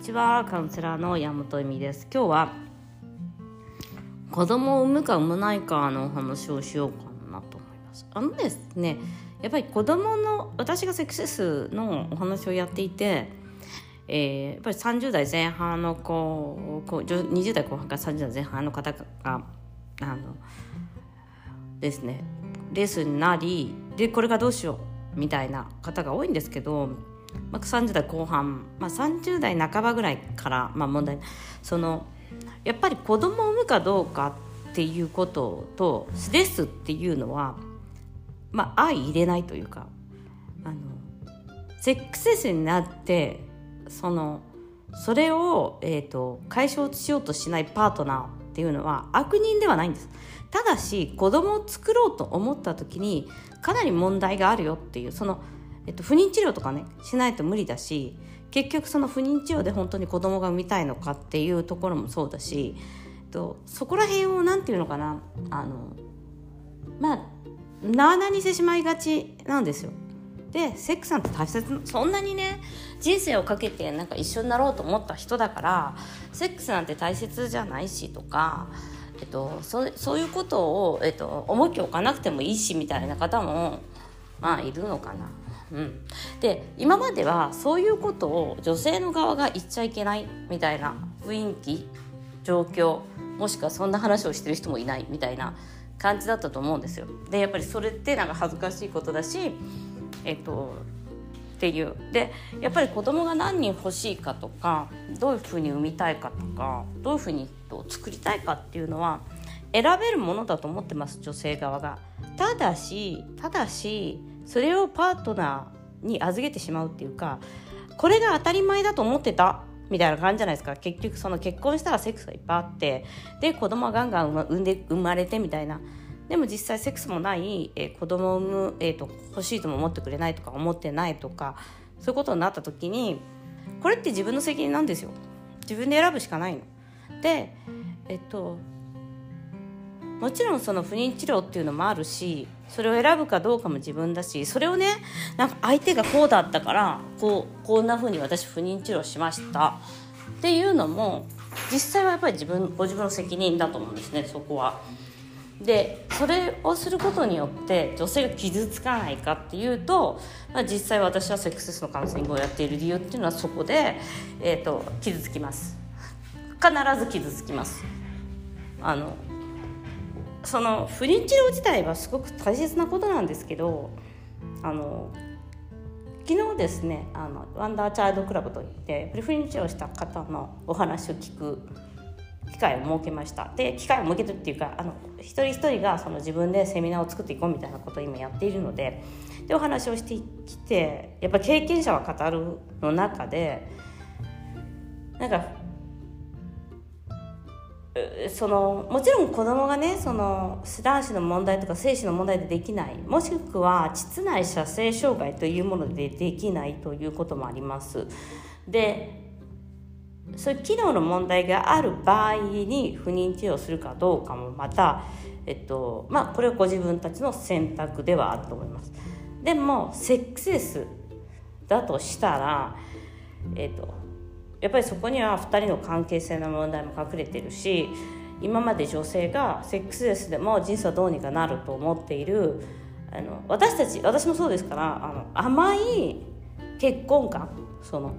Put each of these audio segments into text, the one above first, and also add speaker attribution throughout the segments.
Speaker 1: ちはカウンセラーの山本恵美です。今日は子供を産むか産まないかのお話をしようかなと思います。あのですねやっぱり子供の私がセクセスのお話をやっていてえー、やっぱり30代前半の子20代後半から30代前半の方があのですねレースになりでこれがどうしようみたいな方が多いんですけどまあ、30代後半、まあ、30代半ばぐらいから、まあ、問題。そのやっぱり子供を産むかどうかっていうこととスレスっていうのは、まあ、相入れないというかあのセックスレスになってそのそれを、えーと、解消しようとしないパートナーっていうのは悪人ではないんです。ただし子供を作ろうと思った時にかなり問題があるよっていうそのえっと、不妊治療とかねしないと無理だし結局その不妊治療で本当に子供が産みたいのかっていうところもそうだし、えっと、そこら辺を何て言うのかなあのまあなあなにしてしまいがちなんですよ。でセックスなんて大切そんなにね人生をかけてなんか一緒になろうと思った人だからセックスなんて大切じゃないしとか、えっと、そそういうことを、えっと、重きを置かなくてもいいしみたいな方もまあいるのかな。うん、で今まではそういうことを女性の側が言っちゃいけないみたいな雰囲気状況もしくはそんな話をしてる人もいないみたいな感じだったと思うんですよ。でやっぱりそれってなんか恥ずかしいことだしえっとっていうでやっぱり子供が何人欲しいかとかどういうふうに産みたいかとかどういうふうに作りたいかっていうのは選べるものだと思ってます女性側が。ただしただしそれをパートナーに預けてしまうっていうかこれが当たり前だと思ってたみたいな感じじゃないですか。結局その結婚したらセックスがいっぱいあってで子供はガンガン産んで生まれてみたいな。でも実際セックスもない、えー、子供を産む、えーと、欲しいとも思ってくれないとか思ってないとかそういうことになった時にこれって自分の責任なんですよ。自分で選ぶしかないの。でえっともちろんその不妊治療っていうのもあるしそれを選ぶかどうかも自分だしそれをねなんか相手がこうだったからこうこんな風に私不妊治療しました。っていうのも実際はやっぱり自分ご自分の責任だと思うんですねそこは。でそれをすることによって女性が傷つかないかっていうと、まあ、実際私はセックスレスのカウンセリングをやっている理由っていうのはそこで、えーと傷つきます。必ず傷つきます。あのその不妊治療自体はすごく大切なことなんですけどあの昨日ですねあのワンダーチャイルドクラブといって不妊治療した方のお話を聞く機会を設けました。で機会を設けるっていうかあの一人一人がその自分でセミナーを作っていこうみたいなことを今やっているのででお話をしてきてやっぱ経験者は語るの中でなんかそのもちろん子供がねその男子の問題とか精子の問題でできない。もしくは膣内射精障害というものでできないということもあります。でそういう機能の問題がある場合に不妊治療するかどうかもまた、えっとまあ、これはご自分たちの選択ではあると思います。でもセックスレスだとしたら、えっと、やっぱりそこには2人の関係性の問題も隠れてるし今まで女性がセックスレスでも人生はどうにかなると思っているあの私たち私もそうですからあの甘い結婚観その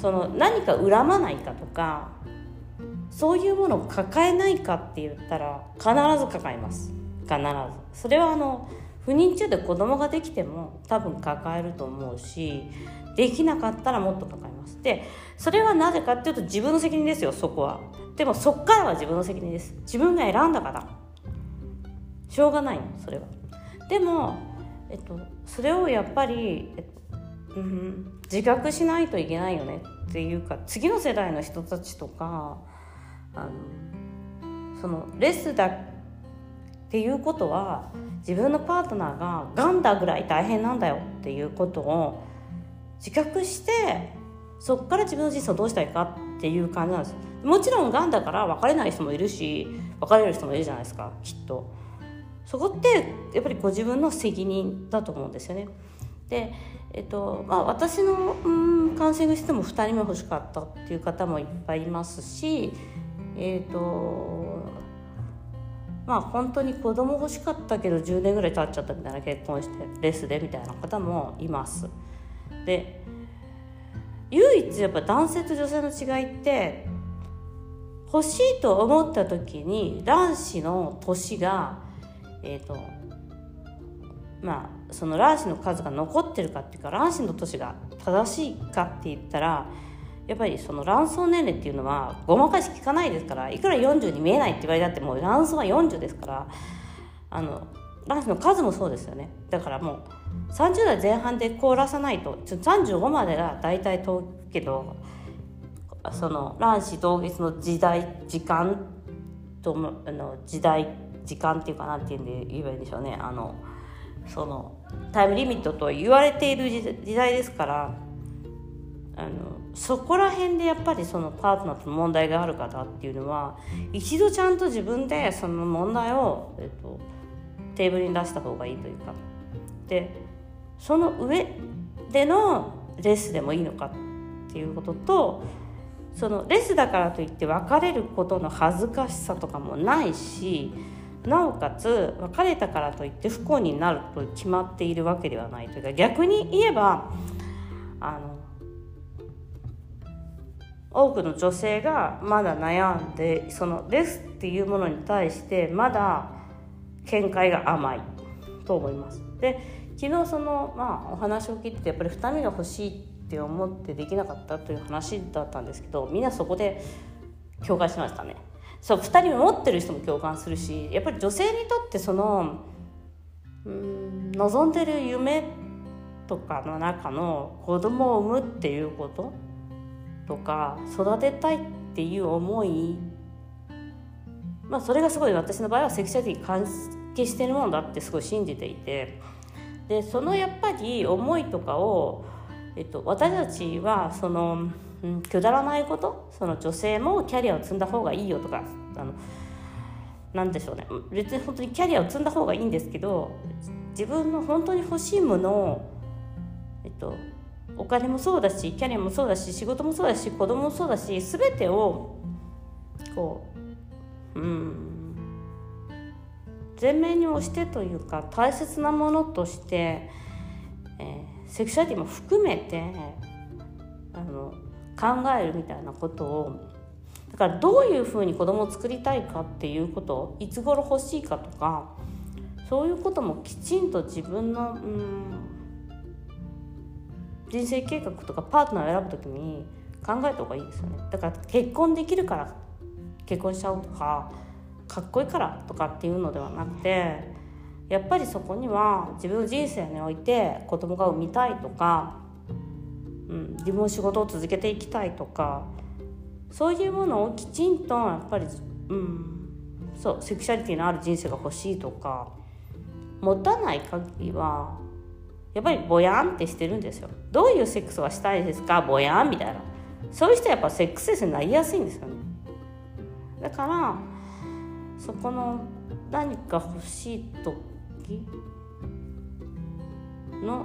Speaker 1: その何か恨まないかとかそういうものを抱えないかって言ったら必ず抱えます。必ず。それはあの不妊中で子供ができても多分抱えると思うしできなかったらもっとかかります。でそれはなぜかっていうと自分の責任ですよそこは。でもそっからは自分の責任です。自分が選んだから。しょうがないのそれは。でも、えっと、それをやっぱり、えっとうん、自覚しないといけないよねっていうか次の世代の人たちとかあのそのレスだっていうことは自分のパートナーががんだぐらい大変なんだよっていうことを自覚してそこから自分の人生をどうしたいかっていう感じなんです。もちろんがんだから別れない人もいるし別れる人もいるじゃないですかきっと。そこってやっぱりご自分の責任だと思うんですよね。でえっとまあ、私の、うん、カウンセリングしても2人目欲しかったっていう方もいっぱいいますしえっ、とまあ本当に子供欲しかったけど10年ぐらい経っちゃったみたいな結婚してレスでみたいな方もいます。で唯一やっぱ男性と女性の違いって欲しいと思った時に卵子の年がえっ、ー、とまあその卵子の数が残ってるかっていうか卵子の年が正しいかって言ったらやっぱりその卵巣年齢っていうのはごまかし効かないですからいくら40に見えないって言われたってもう卵巣は40ですからあの卵子の数もそうですよね。だからもう30代前半で凍らさないと35までが大体通るけどその卵子同月の時代時間とあの時代時間っていうかなっていうんで言えばいいんでしょうね。あのそのタイムリミットと言われている時代ですからあのそこら辺でやっぱりそのパートナーと問題がある方っていうのは一度ちゃんと自分でその問題を、えっと、テーブルに出した方がいいというか。でその上でのレスでもいいのかっていうこととそのレスだからといって別れることの恥ずかしさとかもないしなおかつ別れたからといって不幸になると決まっているわけではないというか逆に言えばあの多くの女性がまだ悩んでそのレスっていうものに対してまだ見解が甘いと思います。で昨日その、まあ、お話を聞いててやっぱり2人が欲しいって思ってできなかったという話だったんですけどみんなそこで共感しましたね。そう2人持ってる人も共感するしやっぱり女性にとってそのうん望んでる夢とかの中の子供を産むっていうこととか育てたいっていう思いまあそれがすごい私の場合はセクシャリティに関係してるものだってすごい信じていてでそのやっぱり思いとかを、えっと、私たちはその。うん、くだらないことその女性もキャリアを積んだ方がいいよとかあのなんでしょうね別に本当にキャリアを積んだ方がいいんですけど自分の本当に欲しいものを、えっと、お金もそうだしキャリアもそうだし仕事もそうだし子供もそうだし全てをこううん前面に押してというか大切なものとして、えー、セクシュアリティも含めてあの考えるみたいなことをだからどういうふうに子供を作りたいかっていうこといつ頃欲しいかとかそういうこともきちんと自分のうん人生計画とかパートナーを選ぶ時に考えた方がいいですよね。だから結婚できるから結婚しちゃうとかかっこいいからとかっていうのではなくてやっぱりそこには自分の人生において子供が産みたいとかうん、自分の仕事を続けていきたいとかそういうものをきちんとやっぱり、うん、そうセクシャリティのある人生が欲しいとか持たない限りはやっぱりぼやんってしてるんですよ。どういうセックスがしたいですか？ぼやんみたいな。そういう人はやっぱセックスレスになりやすいんですよね。だからそこの何か欲しい時の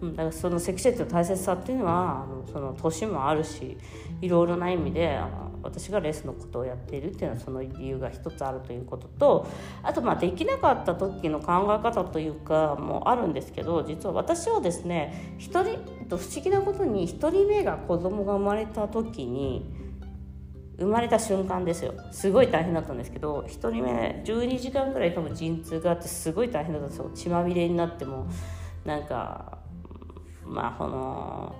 Speaker 1: うん、だからそのセクシュアリティの大切さっていうのはあのその年もあるしいろいろな意味であの私がレースのことをやっているっていうのはその理由が一つあるということとあとまあできなかった時の考え方というかもあるんですけど実は私はですね一人不思議なことに1人目が子供が生まれた時に生まれた瞬間ですよすごい大変だったんですけど1人目12時間ぐらい多分陣痛があってすごい大変だったんですよ血まみれになってもなんかまあこの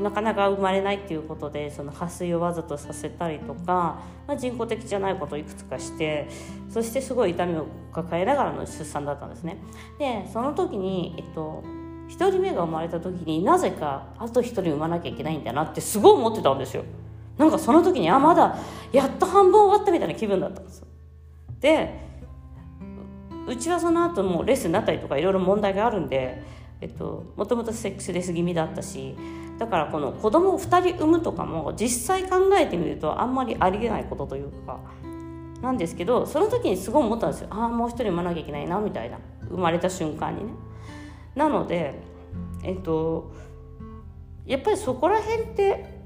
Speaker 1: なかなか生まれないっていうことでその破水をわざとさせたりとか、まあ、人工的じゃないことをいくつかしてそしてすごい痛みを抱えながらの出産だったんですね。でその時に、えっと、1人目が生まれた時になぜかあと1人産まなきゃいけないんだなってすごい思ってたんですよ。なんかその時にあまだやっと半分終わったみたいな気分だったんですよ。でうちはその後もレッスンになったりとかいろいろ問題があるんでえっと、もともとセックスレス気味だったしだからこの子供を2人産むとかも実際考えてみるとあんまりありえないことというかなんですけどその時にすごい思ったんですよああもう一人産まなきゃいけないなみたいな生まれた瞬間にね。なのでえっとやっぱりそこら辺って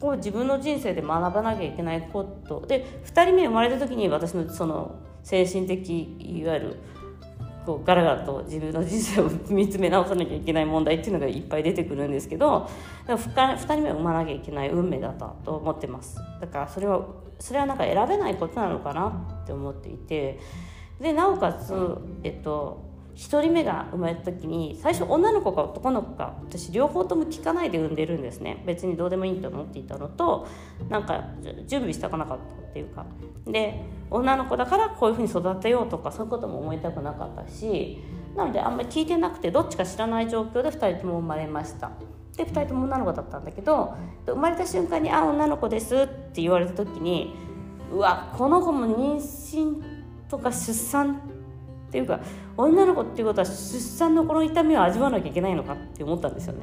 Speaker 1: こう自分の人生で学ばなきゃいけないこと。で2人目生まれた時に私のその精神的いわゆるこうガラガラと自分の人生を見つめ直さなきゃいけない問題っていうのがいっぱい出てくるんですけど2人目を産まなきゃいけない運命だったと思ってます。だからそれはそれはなんか選べないことなのかなって思っていて。でなおかつえっと1人目が生まれた時に最初女の子か男の子か私両方とも聞かないで産んでるんですね。別にどうでもいいと思っていたのとなんか準備したくなかったっていうか。で女の子だからこういうふうに育てようとかそういうことも思いたくなかったしなのであんまり聞いてなくてどっちか知らない状況で2人とも生まれました。で2人とも女の子だったんだけど生まれた瞬間に「あ女の子です」って言われた時にうわこの子も妊娠とか出産っていうか女の子っていうことは出産のこの痛みを味わわなきゃいけないのかって思ったんですよね。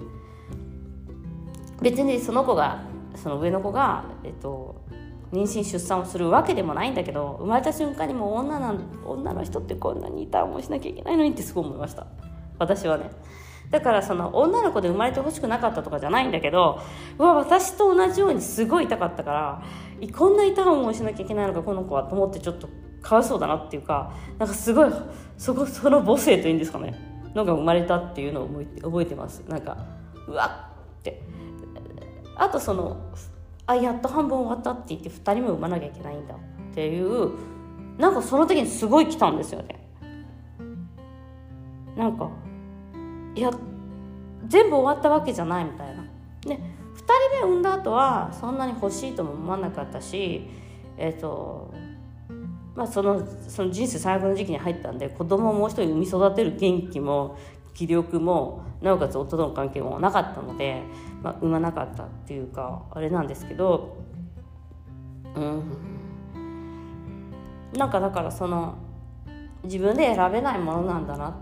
Speaker 1: 別にその子がその上の子が、えっと、妊娠出産をするわけでもないんだけど生まれた瞬間にも女なん女の人ってこんなに痛い思いしなきゃいけないのにってすごい思いました。私はね。だからその女の子で生まれてほしくなかったとかじゃないんだけどうわ私と同じようにすごい痛かったからこんな痛い思いしなきゃいけないのかこの子はと思ってちょっとかわいそうだなっていうかなんかすごいそこその母性というんですかね。のが生まれたっていうのを覚えてます。なんかうわっって。あとそのあやっと半分終わったって言って2人目産まなきゃいけないんだっていうなんかその時にすごい来たんですよね。なんかいや全部終わったわけじゃないみたいな。で2人目産んだ後はそんなに欲しいとも思わなかったしえっ、ー、とまあそのその人生最後の時期に入ったんで子供をもう一人産み育てる元気も気力もなおかつ夫との関係もなかったのでまあ、産まなかったっていうかあれなんですけどうん。なんかだからその自分で選べないものなんだなっ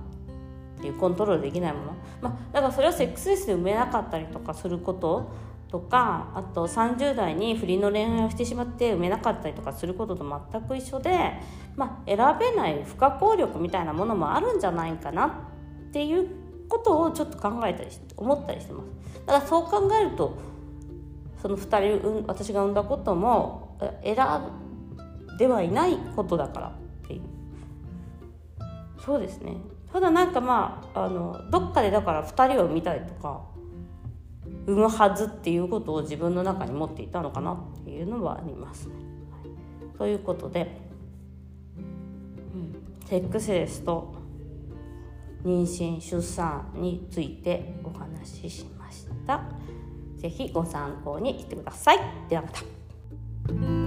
Speaker 1: ていうコントロールできないもの、まあ、だからそれはセックスレスで産めなかったりとかすることとかあと30代に不倫の恋愛をしてしまって産めなかったりとかすることと全く一緒で、まあ、選べない不可抗力みたいなものもあるんじゃないかなっていうことをちょっと考えたりして思ったりしてます。だからそう考えるとその2人私が産んだことも選ではいないことだからっていうそうですねただなんかまああのどっかでだから2人を産みたいとか産むはずっていうことを自分の中に持っていたのかなっていうのはありますね。はい、ということで、うん、セックスレスと妊娠出産についてお話ししました。ぜひご参考にしてください。ではまた。